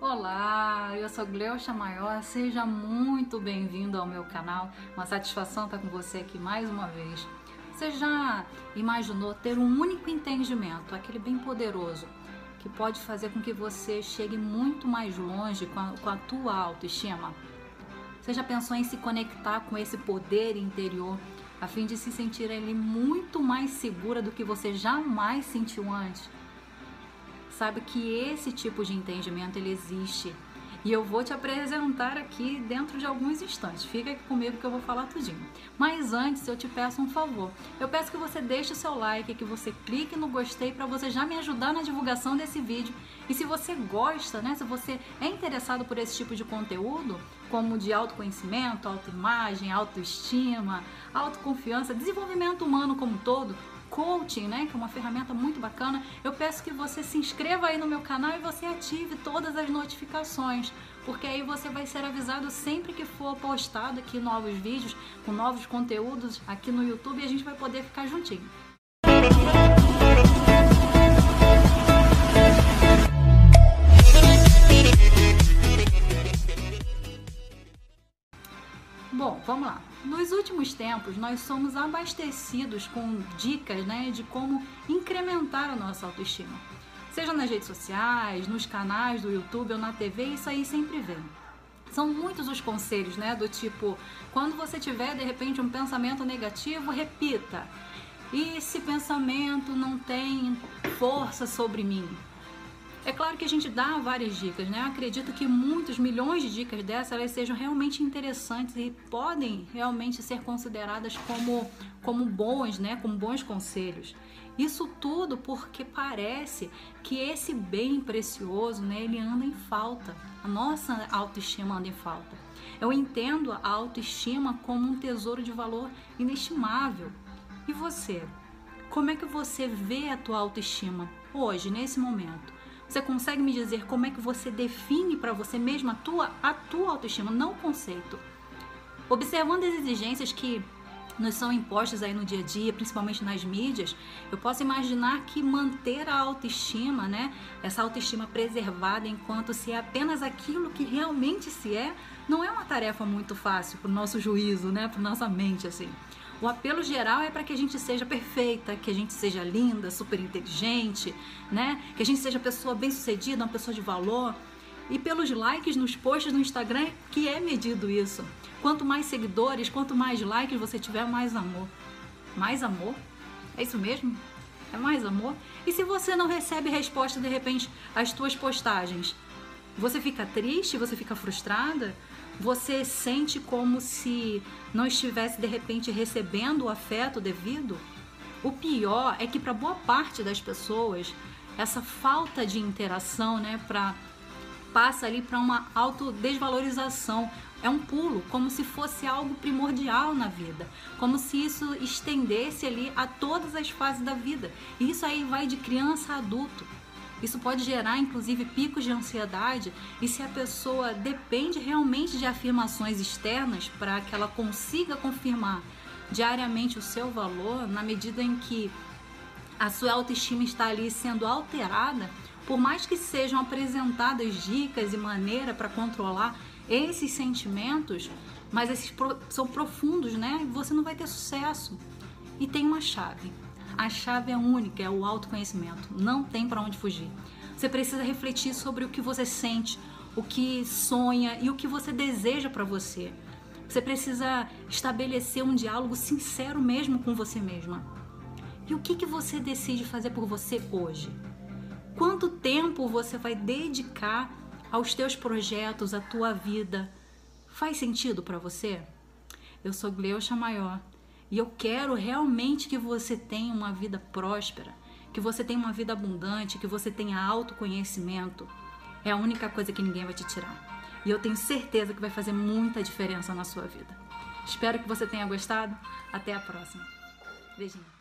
Olá, eu sou Gleucha Maior, seja muito bem-vindo ao meu canal. Uma satisfação estar com você aqui mais uma vez. Você já imaginou ter um único entendimento, aquele bem poderoso, que pode fazer com que você chegue muito mais longe com a, com a tua autoestima? Você já pensou em se conectar com esse poder interior a fim de se sentir ali muito mais segura do que você jamais sentiu antes? Sabe que esse tipo de entendimento ele existe. E eu vou te apresentar aqui dentro de alguns instantes. Fica aqui comigo que eu vou falar tudinho. Mas antes eu te peço um favor. Eu peço que você deixe o seu like, que você clique no gostei para você já me ajudar na divulgação desse vídeo. E se você gosta, né, se você é interessado por esse tipo de conteúdo, como de autoconhecimento, autoimagem, autoestima, autoconfiança, desenvolvimento humano como um todo, coaching, né, que é uma ferramenta muito bacana, eu peço que você se inscreva aí no meu canal e você ative todas as notificações, porque aí você vai ser avisado sempre que for postado aqui novos vídeos com novos conteúdos aqui no YouTube e a gente vai poder ficar juntinho. Bom, vamos lá. Nos últimos tempos, nós somos abastecidos com dicas né, de como incrementar a nossa autoestima. Seja nas redes sociais, nos canais do YouTube ou na TV, isso aí sempre vem. São muitos os conselhos, né? Do tipo, quando você tiver de repente um pensamento negativo, repita. E esse pensamento não tem força sobre mim. É claro que a gente dá várias dicas, né? Eu acredito que muitos milhões de dicas dessas elas sejam realmente interessantes e podem realmente ser consideradas como, como bons, né? Como bons conselhos. Isso tudo porque parece que esse bem precioso, né? Ele anda em falta. A nossa autoestima anda em falta. Eu entendo a autoestima como um tesouro de valor inestimável. E você? Como é que você vê a tua autoestima hoje, nesse momento? Você consegue me dizer como é que você define para você mesma a tua, a tua autoestima, não o conceito? Observando as exigências que nos são impostas aí no dia a dia, principalmente nas mídias, eu posso imaginar que manter a autoestima, né, essa autoestima preservada enquanto se é apenas aquilo que realmente se é, não é uma tarefa muito fácil para o nosso juízo, né, para nossa mente assim. O apelo geral é para que a gente seja perfeita, que a gente seja linda, super inteligente, né? Que a gente seja pessoa bem-sucedida, uma pessoa de valor. E pelos likes nos posts do Instagram que é medido isso. Quanto mais seguidores, quanto mais likes você tiver, mais amor. Mais amor? É isso mesmo? É mais amor? E se você não recebe resposta de repente às tuas postagens? Você fica triste? Você fica frustrada? Você sente como se não estivesse de repente recebendo o afeto devido? O pior é que para boa parte das pessoas essa falta de interação, né, para passa ali para uma autodesvalorização. É um pulo, como se fosse algo primordial na vida, como se isso estendesse ali a todas as fases da vida. E isso aí vai de criança a adulto. Isso pode gerar, inclusive, picos de ansiedade e se a pessoa depende realmente de afirmações externas para que ela consiga confirmar diariamente o seu valor, na medida em que a sua autoestima está ali sendo alterada, por mais que sejam apresentadas dicas e maneira para controlar esses sentimentos, mas esses são profundos, né? Você não vai ter sucesso. E tem uma chave. A chave é única, é o autoconhecimento. Não tem para onde fugir. Você precisa refletir sobre o que você sente, o que sonha e o que você deseja para você. Você precisa estabelecer um diálogo sincero mesmo com você mesma. E o que, que você decide fazer por você hoje? Quanto tempo você vai dedicar aos teus projetos, à tua vida? Faz sentido para você? Eu sou Gleucha Maior e eu quero realmente que você tenha uma vida próspera, que você tenha uma vida abundante, que você tenha autoconhecimento. É a única coisa que ninguém vai te tirar. E eu tenho certeza que vai fazer muita diferença na sua vida. Espero que você tenha gostado. Até a próxima. Beijinho.